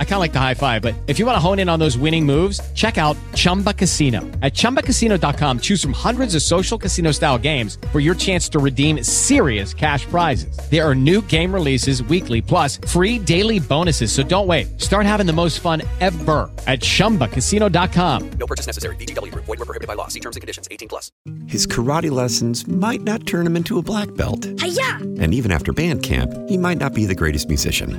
I kind of like the high five, but if you want to hone in on those winning moves, check out Chumba Casino. At chumbacasino.com, choose from hundreds of social casino style games for your chance to redeem serious cash prizes. There are new game releases weekly, plus free daily bonuses. So don't wait. Start having the most fun ever at chumbacasino.com. No purchase necessary. VGW Group. Void were prohibited by law. See terms and conditions. 18 plus. His karate lessons might not turn him into a black belt. Hiya! And even after band camp, he might not be the greatest musician.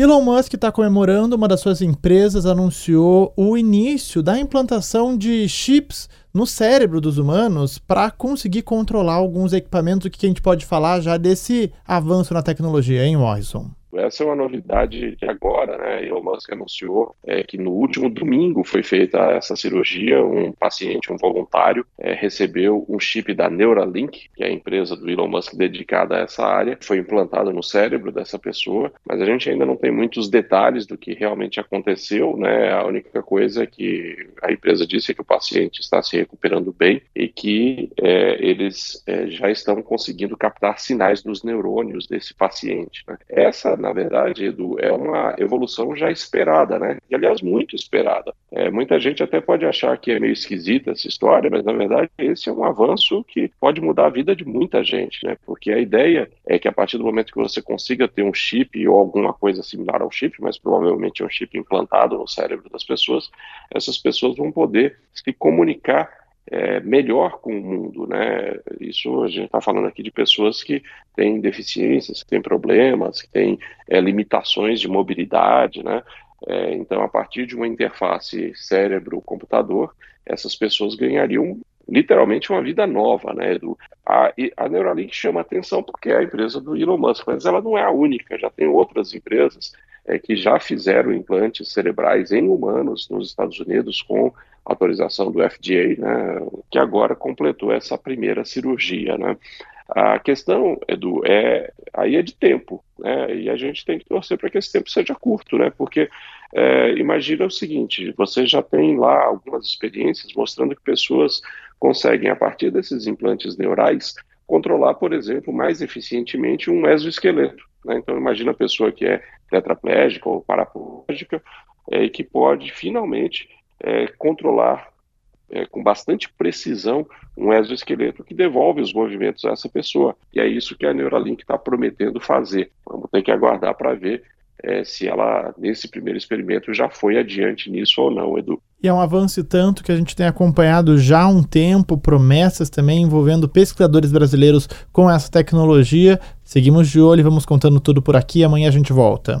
Elon Musk está comemorando, uma das suas empresas anunciou o início da implantação de chips no cérebro dos humanos para conseguir controlar alguns equipamentos. O que a gente pode falar já desse avanço na tecnologia, hein, Morrison? Essa é uma novidade de agora, né? Elon Musk anunciou é, que no último domingo foi feita essa cirurgia. Um paciente, um voluntário, é, recebeu um chip da Neuralink, que é a empresa do Elon Musk dedicada a essa área. Foi implantado no cérebro dessa pessoa, mas a gente ainda não tem muitos detalhes do que realmente aconteceu, né? A única coisa é que a empresa disse é que o paciente está se recuperando bem e que é, eles é, já estão conseguindo captar sinais dos neurônios desse paciente. Né? Essa na verdade, Edu, é uma evolução já esperada, né? E, aliás, muito esperada. É, muita gente até pode achar que é meio esquisita essa história, mas, na verdade, esse é um avanço que pode mudar a vida de muita gente, né? Porque a ideia é que, a partir do momento que você consiga ter um chip ou alguma coisa similar ao chip, mas provavelmente é um chip implantado no cérebro das pessoas, essas pessoas vão poder se comunicar é, melhor com o mundo, né? Isso a gente está falando aqui de pessoas que têm deficiências, que têm problemas, que têm é, limitações de mobilidade, né? É, então, a partir de uma interface cérebro-computador, essas pessoas ganhariam literalmente uma vida nova, né? A, a Neuralink chama atenção porque é a empresa do Elon Musk, mas ela não é a única, já tem outras empresas é, que já fizeram implantes cerebrais em humanos nos Estados Unidos com autorização do FDA, né, que agora completou essa primeira cirurgia, né. A questão, Edu, é, aí é de tempo, né, e a gente tem que torcer para que esse tempo seja curto, né, porque é, imagina o seguinte, você já tem lá algumas experiências mostrando que pessoas conseguem, a partir desses implantes neurais, controlar, por exemplo, mais eficientemente um exoesqueleto. Né? Então, imagina a pessoa que é tetraplégica ou paraplégica é, e que pode finalmente é, controlar é, com bastante precisão um exoesqueleto que devolve os movimentos a essa pessoa. E é isso que a Neuralink está prometendo fazer. Vamos ter que aguardar para ver é, se ela, nesse primeiro experimento, já foi adiante nisso ou não, Edu. E é um avanço tanto que a gente tem acompanhado já há um tempo, promessas também envolvendo pesquisadores brasileiros com essa tecnologia. Seguimos de olho e vamos contando tudo por aqui. Amanhã a gente volta.